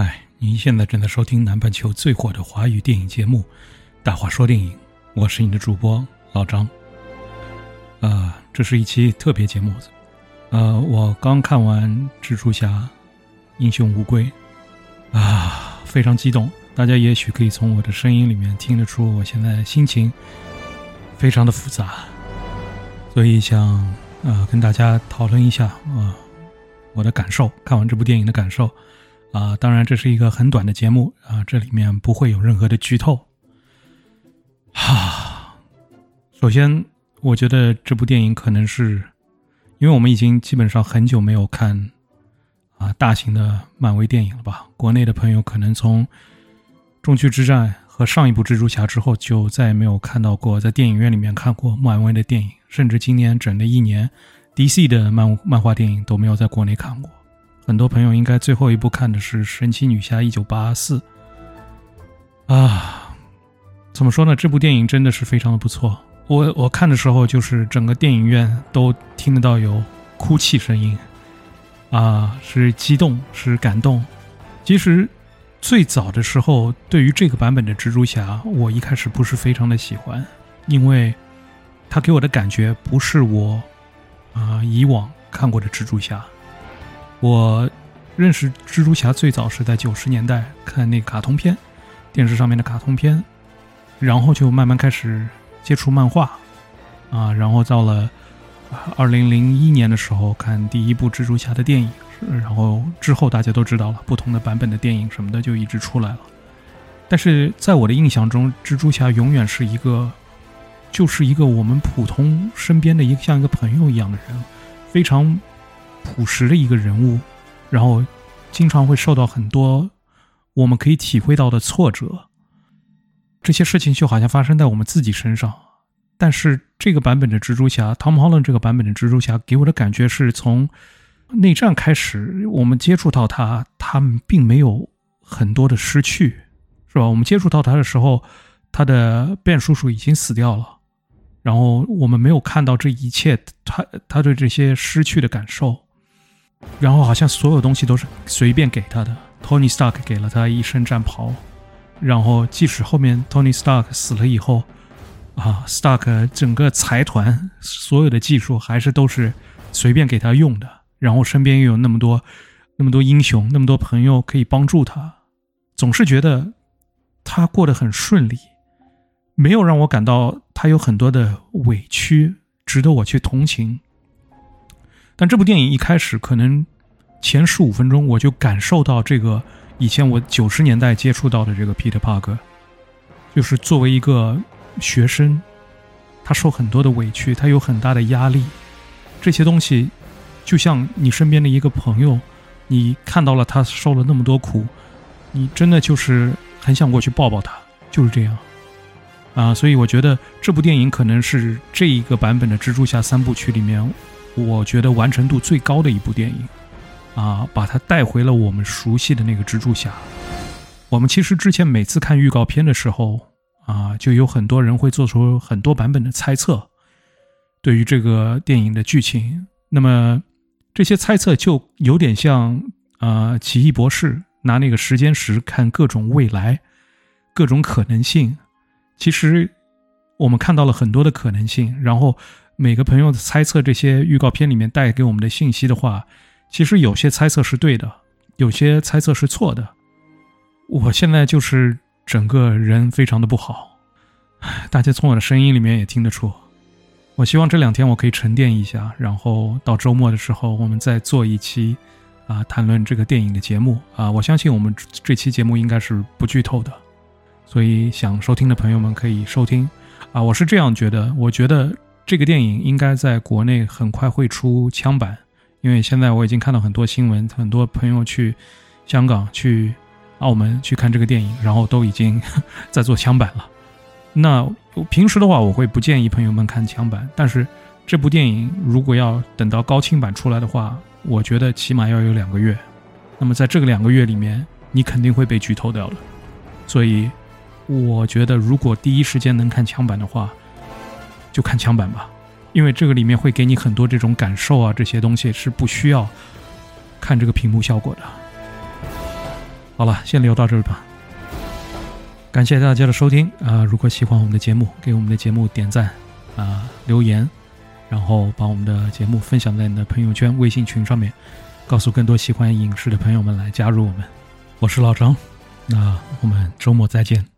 嗨，您现在正在收听南半球最火的华语电影节目《大话说电影》，我是你的主播老张。呃，这是一期特别节目。呃，我刚看完《蜘蛛侠：英雄无归》，啊，非常激动。大家也许可以从我的声音里面听得出，我现在心情非常的复杂，所以想呃跟大家讨论一下啊我的感受，看完这部电影的感受。啊，当然这是一个很短的节目啊，这里面不会有任何的剧透。哈，首先我觉得这部电影可能是，因为我们已经基本上很久没有看啊大型的漫威电影了吧？国内的朋友可能从《中区之战》和上一部蜘蛛侠之后，就再也没有看到过在电影院里面看过漫威的电影，甚至今年整的一年，DC 的漫漫画电影都没有在国内看过。很多朋友应该最后一部看的是《神奇女侠一九八四》啊，怎么说呢？这部电影真的是非常的不错。我我看的时候，就是整个电影院都听得到有哭泣声音，啊，是激动，是感动。其实最早的时候，对于这个版本的蜘蛛侠，我一开始不是非常的喜欢，因为他给我的感觉不是我啊以往看过的蜘蛛侠。我认识蜘蛛侠最早是在九十年代看那卡通片，电视上面的卡通片，然后就慢慢开始接触漫画，啊，然后到了二零零一年的时候看第一部蜘蛛侠的电影，然后之后大家都知道了，不同的版本的电影什么的就一直出来了。但是在我的印象中，蜘蛛侠永远是一个，就是一个我们普通身边的一个像一个朋友一样的人，非常。朴实的一个人物，然后经常会受到很多我们可以体会到的挫折。这些事情就好像发生在我们自己身上。但是这个版本的蜘蛛侠，Tom Holland 这个版本的蜘蛛侠给我的感觉是从内战开始，我们接触到他，他们并没有很多的失去，是吧？我们接触到他的时候，他的 Ben 叔叔已经死掉了，然后我们没有看到这一切，他他对这些失去的感受。然后好像所有东西都是随便给他的。Tony Stark 给了他一身战袍，然后即使后面 Tony Stark 死了以后，啊，Stark 整个财团所有的技术还是都是随便给他用的。然后身边又有那么多那么多英雄，那么多朋友可以帮助他，总是觉得他过得很顺利，没有让我感到他有很多的委屈，值得我去同情。但这部电影一开始，可能前十五分钟我就感受到这个以前我九十年代接触到的这个 Peter Parker，就是作为一个学生，他受很多的委屈，他有很大的压力，这些东西就像你身边的一个朋友，你看到了他受了那么多苦，你真的就是很想过去抱抱他，就是这样啊。所以我觉得这部电影可能是这一个版本的蜘蛛侠三部曲里面。我觉得完成度最高的一部电影，啊，把它带回了我们熟悉的那个蜘蛛侠。我们其实之前每次看预告片的时候，啊，就有很多人会做出很多版本的猜测，对于这个电影的剧情。那么这些猜测就有点像，啊，奇异博士拿那个时间石看各种未来、各种可能性。其实我们看到了很多的可能性，然后。每个朋友的猜测，这些预告片里面带给我们的信息的话，其实有些猜测是对的，有些猜测是错的。我现在就是整个人非常的不好，大家从我的声音里面也听得出。我希望这两天我可以沉淀一下，然后到周末的时候我们再做一期啊谈论这个电影的节目啊。我相信我们这期节目应该是不剧透的，所以想收听的朋友们可以收听啊。我是这样觉得，我觉得。这个电影应该在国内很快会出枪版，因为现在我已经看到很多新闻，很多朋友去香港、去澳门去看这个电影，然后都已经在做枪版了。那平时的话，我会不建议朋友们看枪版，但是这部电影如果要等到高清版出来的话，我觉得起码要有两个月。那么在这个两个月里面，你肯定会被剧透掉的。所以，我觉得如果第一时间能看枪版的话，就看枪版吧，因为这个里面会给你很多这种感受啊，这些东西是不需要看这个屏幕效果的。好了，先聊到这儿吧。感谢大家的收听啊！如果喜欢我们的节目，给我们的节目点赞啊，留言，然后把我们的节目分享在你的朋友圈、微信群上面，告诉更多喜欢影视的朋友们来加入我们。我是老张，那我们周末再见。